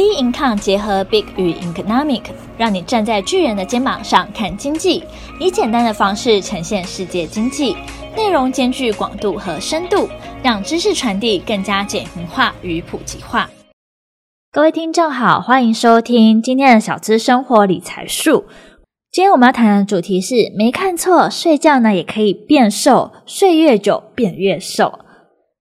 B Income 结合 Big 与 Economic，让你站在巨人的肩膀上看经济，以简单的方式呈现世界经济，内容兼具广度和深度，让知识传递更加简明化与普及化。各位听众好，欢迎收听今天的小资生活理财术。今天我们要谈的主题是：没看错，睡觉呢也可以变瘦，睡越久变越瘦。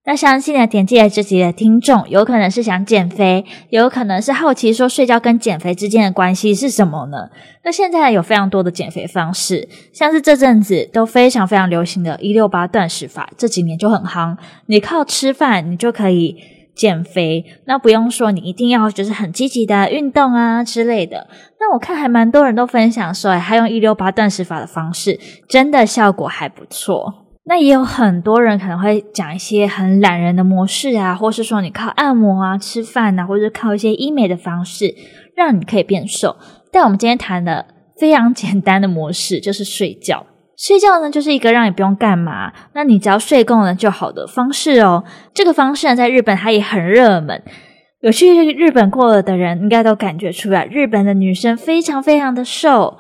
那相信呢，点进来这集的听众，有可能是想减肥，有可能是好奇说睡觉跟减肥之间的关系是什么呢？那现在有非常多的减肥方式，像是这阵子都非常非常流行的一六八断食法，这几年就很夯。你靠吃饭，你就可以减肥，那不用说你一定要就是很积极的运动啊之类的。那我看还蛮多人都分享说，还用一六八断食法的方式，真的效果还不错。那也有很多人可能会讲一些很懒人的模式啊，或是说你靠按摩啊、吃饭啊，或者是靠一些医美的方式，让你可以变瘦。但我们今天谈的非常简单的模式就是睡觉。睡觉呢，就是一个让你不用干嘛，那你只要睡够了就好的方式哦。这个方式呢，在日本它也很热门，有去日本过了的人应该都感觉出来，日本的女生非常非常的瘦。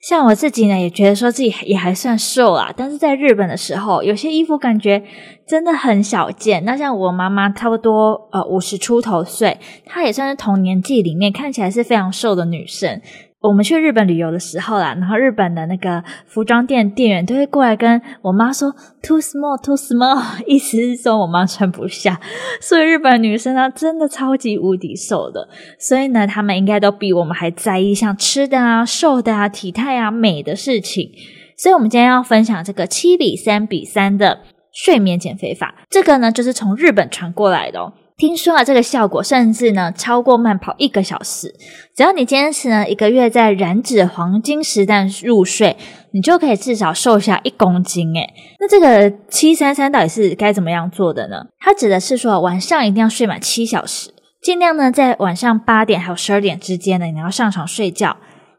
像我自己呢，也觉得说自己也还算瘦啊，但是在日本的时候，有些衣服感觉真的很小件。那像我妈妈，差不多呃五十出头岁，她也算是同年纪里面看起来是非常瘦的女生。我们去日本旅游的时候啦，然后日本的那个服装店店员都会过来跟我妈说 “too small, too small”，意思是说我妈穿不下。所以日本女生呢，真的超级无敌瘦的。所以呢，她们应该都比我们还在意像吃的啊、瘦的啊、体态啊、美的事情。所以我们今天要分享这个七比三比三的睡眠减肥法，这个呢就是从日本传过来的哦。听说啊，这个效果甚至呢超过慢跑一个小时。只要你坚持呢一个月，在燃脂黄金时段入睡，你就可以至少瘦下一公斤。诶，那这个七三三到底是该怎么样做的呢？它指的是说晚上一定要睡满七小时，尽量呢在晚上八点还有十二点之间呢，你要上床睡觉。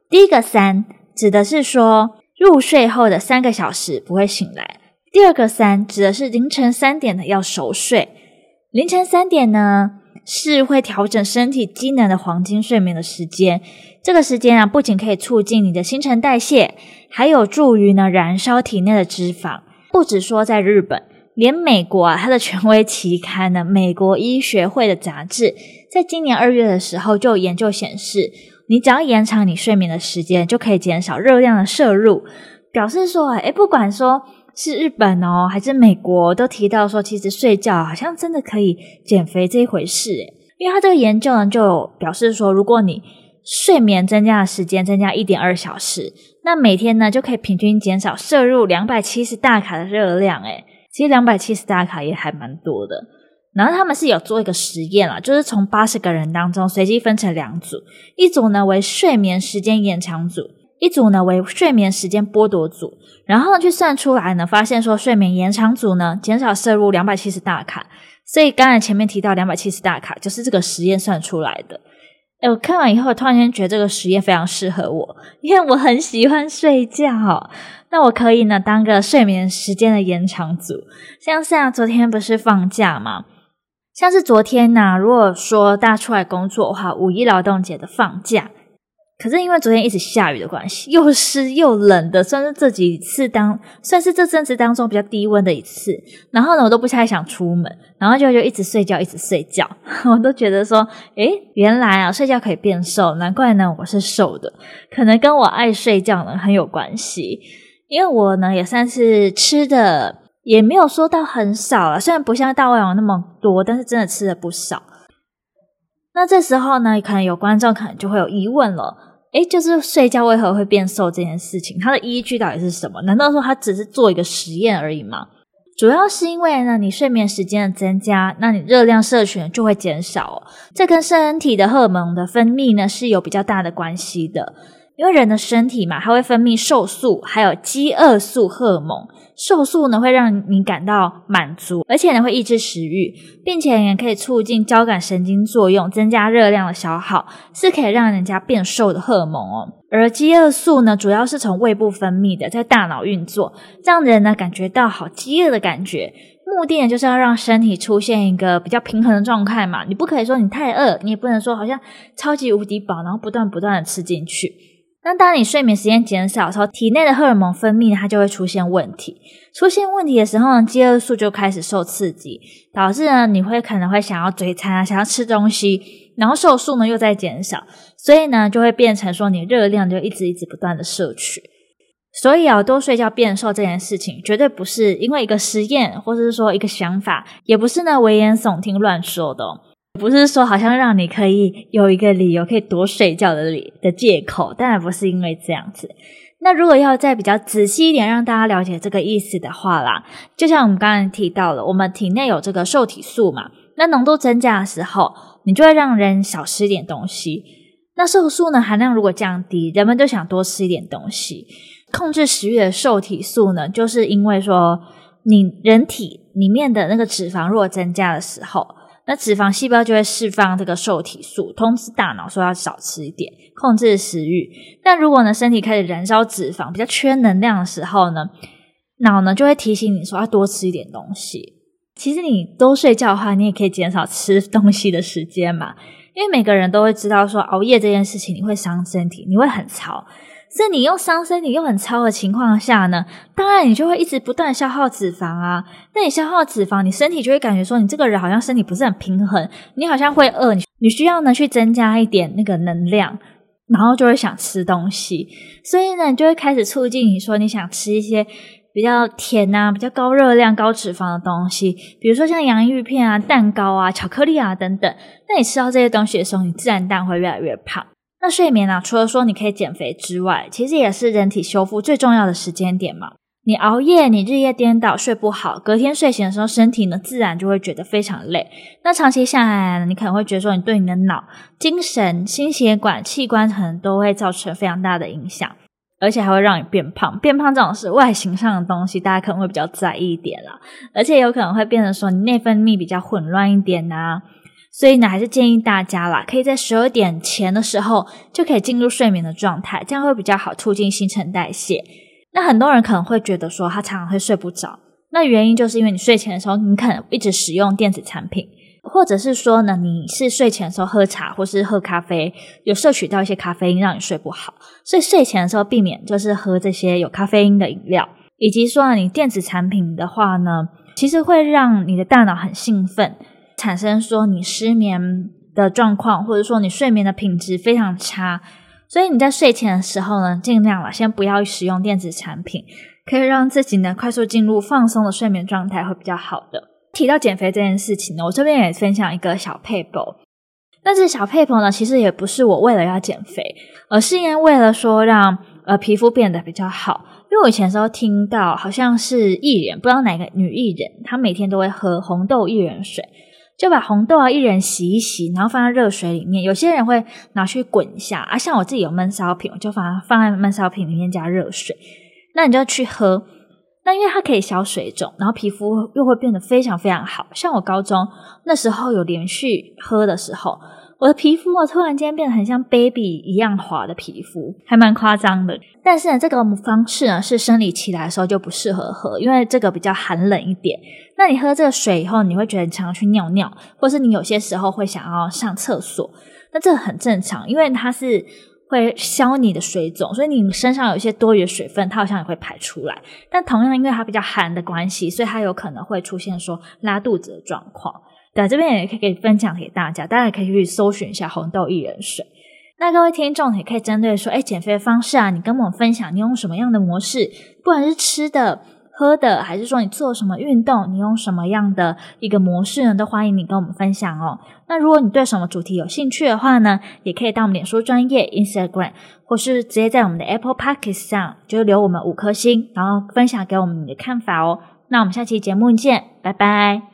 第一个三指的是说入睡后的三个小时不会醒来。第二个三指的是凌晨三点的要熟睡。凌晨三点呢，是会调整身体机能的黄金睡眠的时间。这个时间啊，不仅可以促进你的新陈代谢，还有助于呢燃烧体内的脂肪。不止说在日本，连美国啊，它的权威期刊呢《美国医学会的杂志》在今年二月的时候就有研究显示，你只要延长你睡眠的时间，就可以减少热量的摄入。表示说，诶，不管说。是日本哦，还是美国都提到说，其实睡觉好像真的可以减肥这一回事诶，因为他这个研究呢，就表示说，如果你睡眠增加的时间增加一点二小时，那每天呢就可以平均减少摄入两百七十大卡的热量诶，其实两百七十大卡也还蛮多的。然后他们是有做一个实验啦，就是从八十个人当中随机分成两组，一组呢为睡眠时间延长组。一组呢为睡眠时间剥夺组，然后呢去算出来呢，发现说睡眠延长组呢减少摄入两百七十大卡，所以刚才前面提到两百七十大卡就是这个实验算出来的。诶，我看完以后突然间觉得这个实验非常适合我，因为我很喜欢睡觉，那我可以呢当个睡眠时间的延长组。像是啊，昨天不是放假吗？像是昨天呢，如果说大家出来工作的话，五一劳动节的放假。可是因为昨天一直下雨的关系，又湿又冷的，算是这几次当算是这阵子当中比较低温的一次。然后呢，我都不太想出门，然后就就一直睡觉，一直睡觉。我都觉得说，诶，原来啊，睡觉可以变瘦，难怪呢我是瘦的，可能跟我爱睡觉呢很有关系。因为我呢也算是吃的也没有说到很少了，虽然不像大胃王那么多，但是真的吃了不少。那这时候呢，可能有观众可能就会有疑问了。诶，就是睡觉为何会变瘦这件事情，它的依据到底是什么？难道说它只是做一个实验而已吗？主要是因为呢，你睡眠时间的增加，那你热量摄取就会减少哦。这跟身体的荷尔蒙的分泌呢是有比较大的关系的。因为人的身体嘛，它会分泌瘦素，还有饥饿素荷尔蒙。瘦素呢会让你感到满足，而且呢会抑制食欲，并且也可以促进交感神经作用，增加热量的消耗，是可以让人家变瘦的荷尔蒙哦。而饥饿素呢，主要是从胃部分泌的，在大脑运作，让人呢感觉到好饥饿的感觉。目的呢就是要让身体出现一个比较平衡的状态嘛。你不可以说你太饿，你也不能说好像超级无敌饱，然后不断不断的吃进去。那当你睡眠时间减少的时候，体内的荷尔蒙分泌它就会出现问题。出现问题的时候呢，饥饿素就开始受刺激，导致呢你会可能会想要嘴馋啊，想要吃东西，然后瘦素呢又在减少，所以呢就会变成说你热量就一直一直不断的摄取。所以啊，多睡觉变瘦这件事情，绝对不是因为一个实验，或者是说一个想法，也不是呢危言耸听乱说的哦，不是说好像让你可以有一个理由可以多睡觉的理的借口，当然不是因为这样子。那如果要再比较仔细一点，让大家了解这个意思的话啦，就像我们刚才提到了，我们体内有这个瘦体素嘛，那浓度增加的时候，你就会让人少吃一点东西。那瘦素呢含量如果降低，人们就想多吃一点东西。控制食欲的瘦体素呢，就是因为说你人体里面的那个脂肪如果增加的时候，那脂肪细胞就会释放这个受体素，通知大脑说要少吃一点，控制食欲。但如果呢身体开始燃烧脂肪，比较缺能量的时候呢，脑呢就会提醒你说要多吃一点东西。其实你多睡觉的话，你也可以减少吃东西的时间嘛，因为每个人都会知道说熬夜这件事情你会伤身体，你会很潮。是你又伤身体又很操的情况下呢，当然你就会一直不断消耗脂肪啊。那你消耗脂肪，你身体就会感觉说你这个人好像身体不是很平衡，你好像会饿，你你需要呢去增加一点那个能量，然后就会想吃东西。所以呢，你就会开始促进你说你想吃一些比较甜啊、比较高热量、高脂肪的东西，比如说像洋芋片啊、蛋糕啊、巧克力啊等等。那你吃到这些东西的时候，你自然但会越来越胖。那睡眠啊，除了说你可以减肥之外，其实也是人体修复最重要的时间点嘛。你熬夜，你日夜颠倒，睡不好，隔天睡醒的时候，身体呢自然就会觉得非常累。那长期下来，你可能会觉得说，你对你的脑、精神、心血管、器官可能都会造成非常大的影响，而且还会让你变胖。变胖这种是外形上的东西，大家可能会比较在意一点啦，而且有可能会变得说你内分泌比较混乱一点呐、所以呢，还是建议大家啦，可以在十二点前的时候就可以进入睡眠的状态，这样会比较好促进新陈代谢。那很多人可能会觉得说，他常常会睡不着，那原因就是因为你睡前的时候，你可能一直使用电子产品，或者是说呢，你是睡前的时候喝茶或是喝咖啡，有摄取到一些咖啡因，让你睡不好。所以睡前的时候避免就是喝这些有咖啡因的饮料，以及说呢，你电子产品的话呢，其实会让你的大脑很兴奋。产生说你失眠的状况，或者说你睡眠的品质非常差，所以你在睡前的时候呢，尽量了先不要使用电子产品，可以让自己呢快速进入放松的睡眠状态会比较好的。提到减肥这件事情呢，我这边也分享一个小撇步。那这小撇步呢，其实也不是我为了要减肥，而是因为为了说让呃皮肤变得比较好。因为我以前时候听到，好像是艺人，不知道哪个女艺人，她每天都会喝红豆薏仁水。就把红豆啊一人洗一洗，然后放在热水里面。有些人会拿去滚一下啊，像我自己有焖烧瓶，我就放放在焖烧瓶里面加热水。那你就去喝，那因为它可以消水肿，然后皮肤又会变得非常非常好。像我高中那时候有连续喝的时候。我的皮肤啊，突然间变得很像 baby 一样滑的皮肤，还蛮夸张的。但是呢，这个方式呢，是生理期来的时候就不适合喝，因为这个比较寒冷一点。那你喝这个水以后，你会觉得你常常去尿尿，或是你有些时候会想要上厕所，那这很正常，因为它是会消你的水肿，所以你身上有一些多余的水分，它好像也会排出来。但同样，因为它比较寒的关系，所以它有可能会出现说拉肚子的状况。在这边也可以分享给大家，大家可以去搜寻一下红豆薏仁水。那各位听众也可以针对说，哎，减肥的方式啊，你跟我们分享，你用什么样的模式？不管是吃的、喝的，还是说你做什么运动，你用什么样的一个模式呢？都欢迎你跟我们分享哦。那如果你对什么主题有兴趣的话呢，也可以到我们脸书专业 Instagram，或是直接在我们的 Apple Podcast 上就留我们五颗星，然后分享给我们你的看法哦。那我们下期节目见，拜拜。